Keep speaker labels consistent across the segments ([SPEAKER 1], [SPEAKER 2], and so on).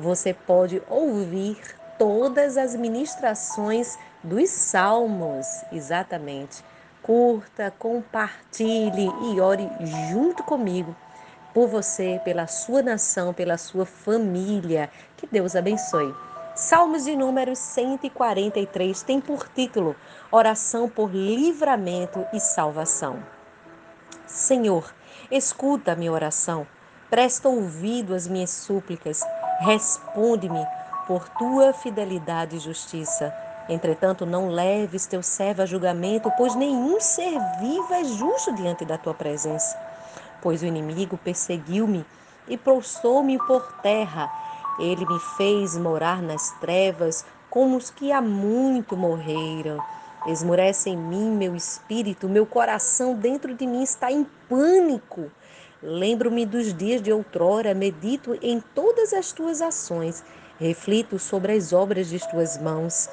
[SPEAKER 1] Você pode ouvir todas as ministrações dos salmos, exatamente. Curta, compartilhe e ore junto comigo por você, pela sua nação, pela sua família. Que Deus abençoe. Salmos de número 143 tem por título Oração por livramento e salvação. Senhor, escuta a minha oração, presta ouvido às minhas súplicas Responde-me por tua fidelidade e justiça. Entretanto, não leves teu servo a julgamento, pois nenhum ser vivo é justo diante da tua presença. Pois o inimigo perseguiu-me e prostrou-me por terra. Ele me fez morar nas trevas, como os que há muito morreram. Esmurece em mim meu espírito, meu coração dentro de mim está em pânico. Lembro-me dos dias de outrora, medito em todas as tuas ações, reflito sobre as obras de tuas mãos.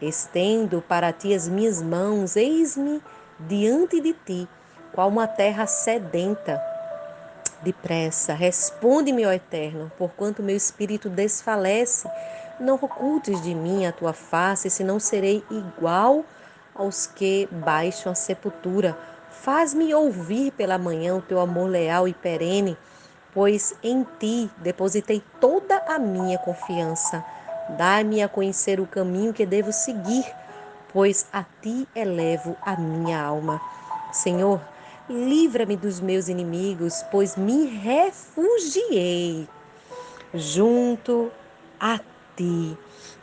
[SPEAKER 1] Estendo para ti as minhas mãos, eis-me diante de ti, qual uma terra sedenta. Depressa, responde-me, ó Eterno, porquanto meu espírito desfalece. Não ocultes de mim a tua face, senão serei igual aos que baixam a sepultura Faz-me ouvir pela manhã o teu amor leal e perene, pois em ti depositei toda a minha confiança. Dá-me a conhecer o caminho que devo seguir, pois a ti elevo a minha alma. Senhor, livra-me dos meus inimigos, pois me refugiei junto a ti.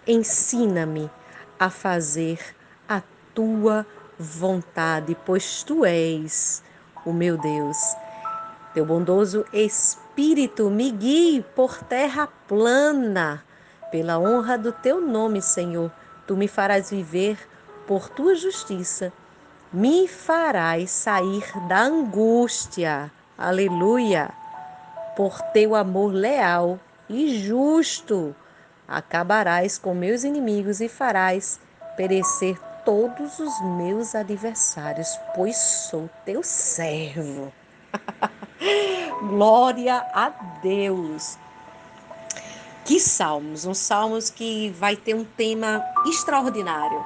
[SPEAKER 1] Ensina-me a fazer a tua vontade, pois tu és o meu Deus. Teu bondoso Espírito me guie por terra plana, pela honra do teu nome, Senhor. Tu me farás viver por tua justiça, me farás sair da angústia. Aleluia! Por teu amor leal e justo, acabarás com meus inimigos e farás perecer todos os meus adversários, pois sou teu servo. Glória a Deus. Que salmos, um salmos que vai ter um tema extraordinário.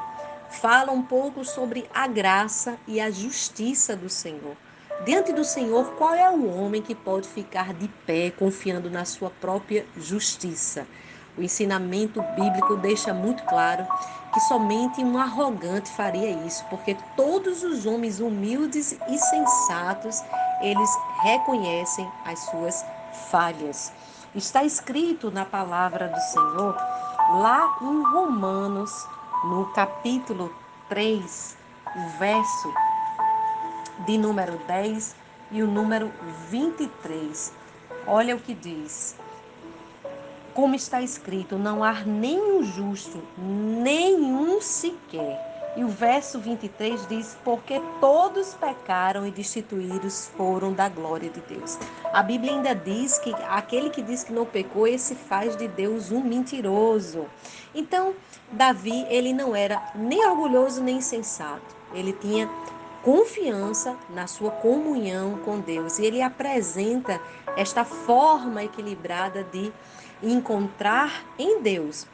[SPEAKER 1] Fala um pouco sobre a graça e a justiça do Senhor. Diante do Senhor, qual é o homem que pode ficar de pé confiando na sua própria justiça? O ensinamento bíblico deixa muito claro que somente um arrogante faria isso, porque todos os homens humildes e sensatos, eles reconhecem as suas falhas. Está escrito na palavra do Senhor, lá em Romanos, no capítulo 3, o verso de número 10 e o número 23. Olha o que diz: como está escrito, não há nenhum justo, nenhum sequer. E o verso 23 diz: Porque todos pecaram e destituídos foram da glória de Deus. A Bíblia ainda diz que aquele que diz que não pecou, esse faz de Deus um mentiroso. Então, Davi, ele não era nem orgulhoso nem insensato. Ele tinha confiança na sua comunhão com Deus. E ele apresenta esta forma equilibrada de encontrar em Deus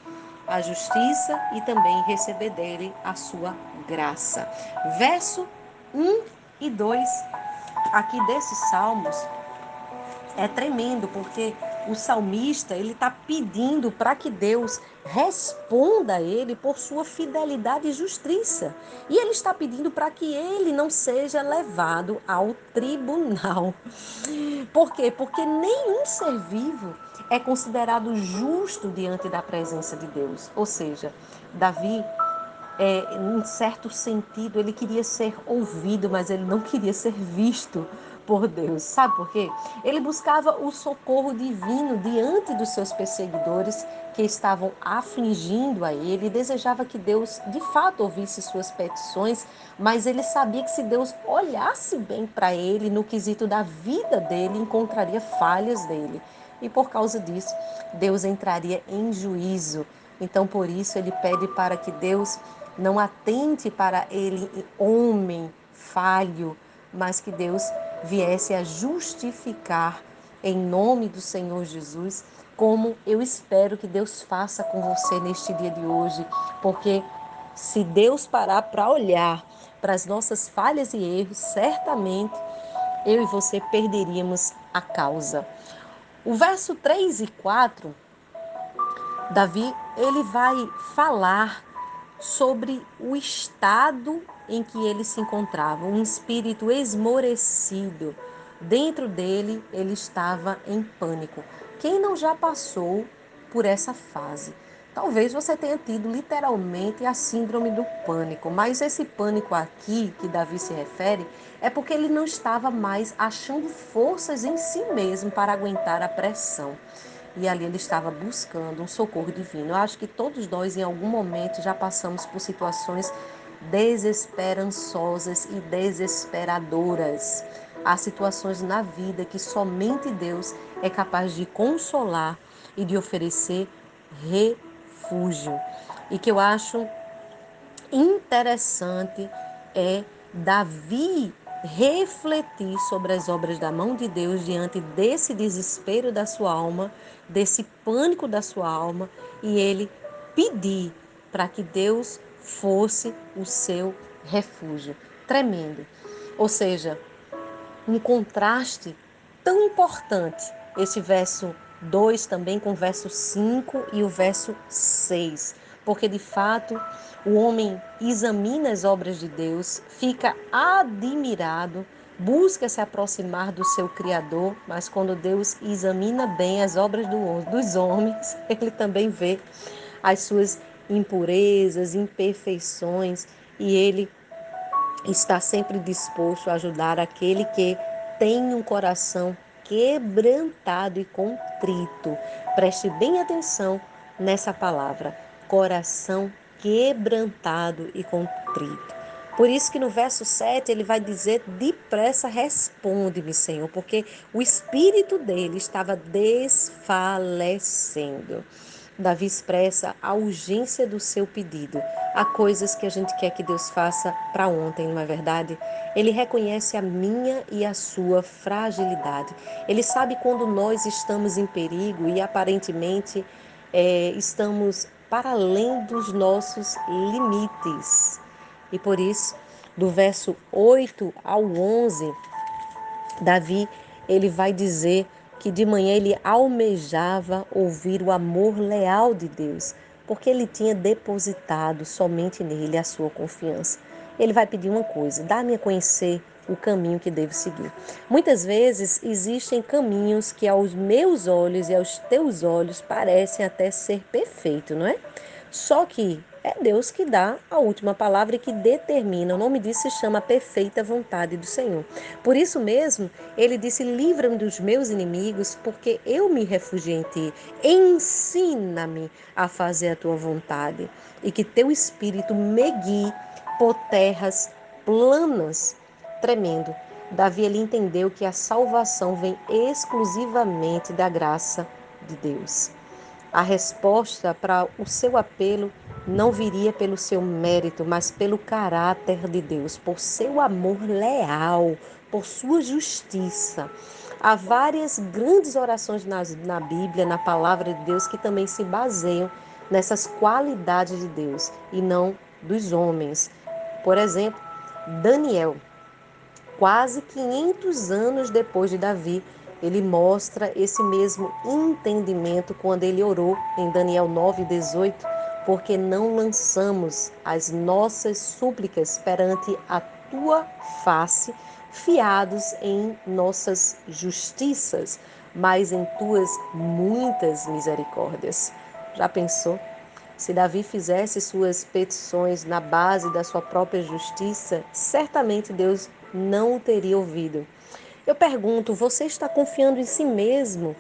[SPEAKER 1] a justiça e também receber dele a sua graça. Verso 1 e 2 aqui desses salmos é tremendo porque o salmista ele está pedindo para que Deus responda a ele por sua fidelidade e justiça. E ele está pedindo para que ele não seja levado ao tribunal. Por quê? Porque nenhum ser vivo é considerado justo diante da presença de Deus. Ou seja, Davi, é, em certo sentido, ele queria ser ouvido, mas ele não queria ser visto por Deus. Sabe por quê? Ele buscava o socorro divino diante dos seus perseguidores que estavam afligindo a ele e desejava que Deus de fato ouvisse suas petições, mas ele sabia que se Deus olhasse bem para ele no quesito da vida dele, encontraria falhas dele. E por causa disso, Deus entraria em juízo. Então, por isso, ele pede para que Deus não atente para ele, homem falho, mas que Deus viesse a justificar em nome do Senhor Jesus, como eu espero que Deus faça com você neste dia de hoje, porque se Deus parar para olhar para as nossas falhas e erros, certamente eu e você perderíamos a causa. O verso 3 e 4, Davi, ele vai falar sobre o estado em que ele se encontrava, um espírito esmorecido. Dentro dele, ele estava em pânico. Quem não já passou por essa fase? Talvez você tenha tido literalmente a síndrome do pânico, mas esse pânico aqui que Davi se refere é porque ele não estava mais achando forças em si mesmo para aguentar a pressão e ali ele estava buscando um socorro divino. Eu acho que todos nós, em algum momento, já passamos por situações desesperançosas e desesperadoras. Há situações na vida que somente Deus é capaz de consolar e de oferecer refúgio. E que eu acho interessante é Davi refletir sobre as obras da mão de Deus diante desse desespero da sua alma, desse pânico da sua alma, e ele pedir para que Deus fosse o seu refúgio. Tremendo. Ou seja, um contraste tão importante, esse verso 2 também com o verso 5 e o verso 6 porque de fato o homem examina as obras de Deus, fica admirado, busca se aproximar do seu Criador, mas quando Deus examina bem as obras do, dos homens, ele também vê as suas impurezas, imperfeições e ele está sempre disposto a ajudar aquele que tem um coração quebrantado e contrito. Preste bem atenção nessa palavra coração quebrantado e contrito. Por isso que no verso 7 ele vai dizer: depressa responde-me, Senhor, porque o espírito dele estava desfalecendo. Davi expressa a urgência do seu pedido. Há coisas que a gente quer que Deus faça para ontem, não é verdade? Ele reconhece a minha e a sua fragilidade. Ele sabe quando nós estamos em perigo e aparentemente é, estamos para além dos nossos limites. E por isso, do verso 8 ao 11, Davi, ele vai dizer que de manhã ele almejava ouvir o amor leal de Deus, porque ele tinha depositado somente nele a sua confiança. Ele vai pedir uma coisa: dá-me a conhecer o caminho que devo seguir. Muitas vezes existem caminhos que aos meus olhos e aos teus olhos parecem até ser perfeito, não é? Só que é Deus que dá a última palavra e que determina. O nome disso se chama perfeita vontade do Senhor. Por isso mesmo, ele disse: Livra-me dos meus inimigos, porque eu me refugiei em ti. Ensina-me a fazer a tua vontade e que teu espírito me guie por terras planas tremendo. Davi ele entendeu que a salvação vem exclusivamente da graça de Deus. A resposta para o seu apelo não viria pelo seu mérito, mas pelo caráter de Deus, por seu amor leal, por sua justiça. Há várias grandes orações na, na Bíblia, na palavra de Deus, que também se baseiam nessas qualidades de Deus e não dos homens. Por exemplo, Daniel, quase 500 anos depois de Davi, ele mostra esse mesmo entendimento quando ele orou em Daniel 9:18, porque não lançamos as nossas súplicas perante a tua face, fiados em nossas justiças, mas em tuas muitas misericórdias. Já pensou? Se Davi fizesse suas petições na base da sua própria justiça, certamente Deus não o teria ouvido. Eu pergunto, você está confiando em si mesmo?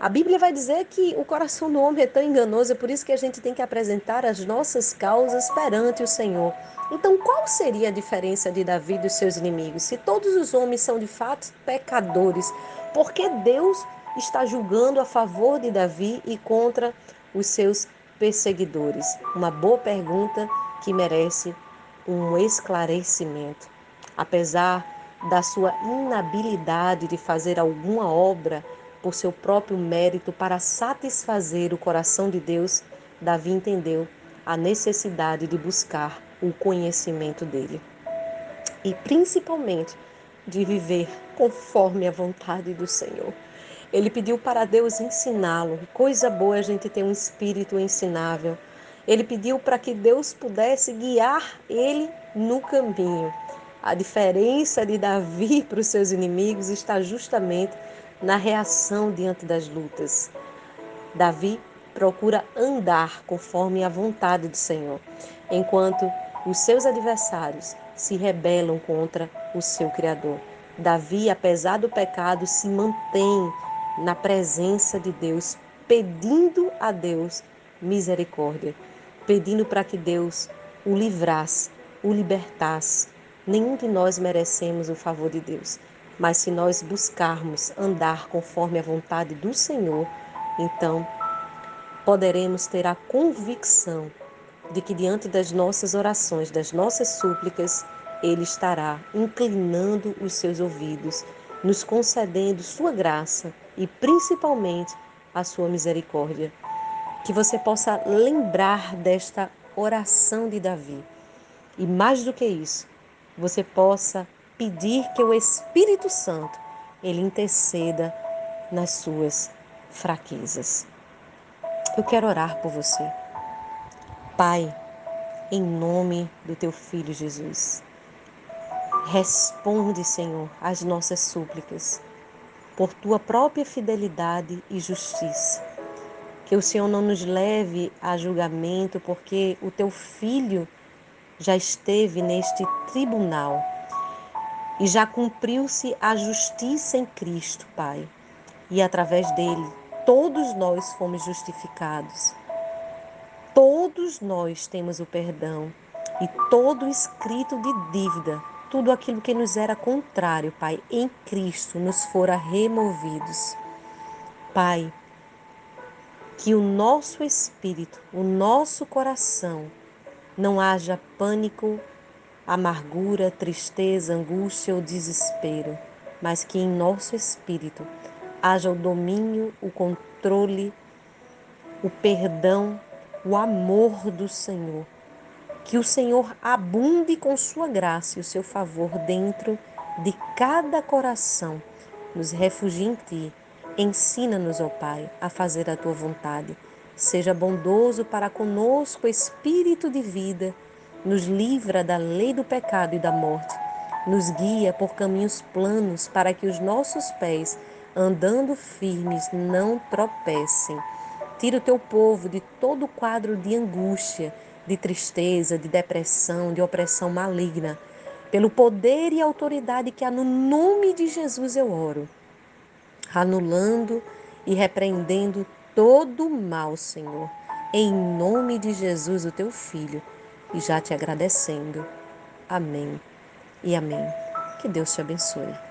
[SPEAKER 1] A Bíblia vai dizer que o coração do homem é tão enganoso, é por isso que a gente tem que apresentar as nossas causas perante o Senhor. Então, qual seria a diferença de Davi dos seus inimigos? Se todos os homens são de fato pecadores, por que Deus está julgando a favor de Davi e contra os seus perseguidores? Uma boa pergunta que merece um esclarecimento. Apesar da sua inabilidade de fazer alguma obra por seu próprio mérito para satisfazer o coração de Deus, Davi entendeu a necessidade de buscar o conhecimento dele e principalmente de viver conforme a vontade do Senhor. Ele pediu para Deus ensiná-lo. Coisa boa a gente ter um espírito ensinável. Ele pediu para que Deus pudesse guiar ele no caminho. A diferença de Davi para os seus inimigos está justamente na reação diante das lutas. Davi procura andar conforme a vontade do Senhor, enquanto os seus adversários se rebelam contra o seu Criador. Davi, apesar do pecado, se mantém na presença de Deus, pedindo a Deus misericórdia, pedindo para que Deus o livrasse, o libertasse Nenhum de nós merecemos o favor de Deus, mas se nós buscarmos andar conforme a vontade do Senhor, então poderemos ter a convicção de que diante das nossas orações, das nossas súplicas, Ele estará inclinando os seus ouvidos, nos concedendo Sua graça e principalmente a Sua misericórdia. Que você possa lembrar desta oração de Davi. E mais do que isso, você possa pedir que o Espírito Santo ele interceda nas suas fraquezas. Eu quero orar por você. Pai, em nome do teu filho Jesus, responde, Senhor, às nossas súplicas por tua própria fidelidade e justiça. Que o Senhor não nos leve a julgamento, porque o teu filho já esteve neste tribunal e já cumpriu-se a justiça em Cristo, Pai. E através dele, todos nós fomos justificados. Todos nós temos o perdão e todo escrito de dívida, tudo aquilo que nos era contrário, Pai, em Cristo nos fora removidos. Pai, que o nosso espírito, o nosso coração, não haja pânico, amargura, tristeza, angústia ou desespero, mas que em nosso espírito haja o domínio, o controle, o perdão, o amor do Senhor. Que o Senhor abunde com sua graça e o seu favor dentro de cada coração. Nos refugie em ti. Ensina-nos, ó Pai, a fazer a tua vontade Seja bondoso para conosco, Espírito de vida, nos livra da lei do pecado e da morte, nos guia por caminhos planos para que os nossos pés, andando firmes, não tropecem. Tira o teu povo de todo quadro de angústia, de tristeza, de depressão, de opressão maligna. Pelo poder e autoridade que há no nome de Jesus eu oro, anulando e repreendendo todo mal, Senhor, em nome de Jesus, o teu filho, e já te agradecendo. Amém e amém. Que Deus te abençoe.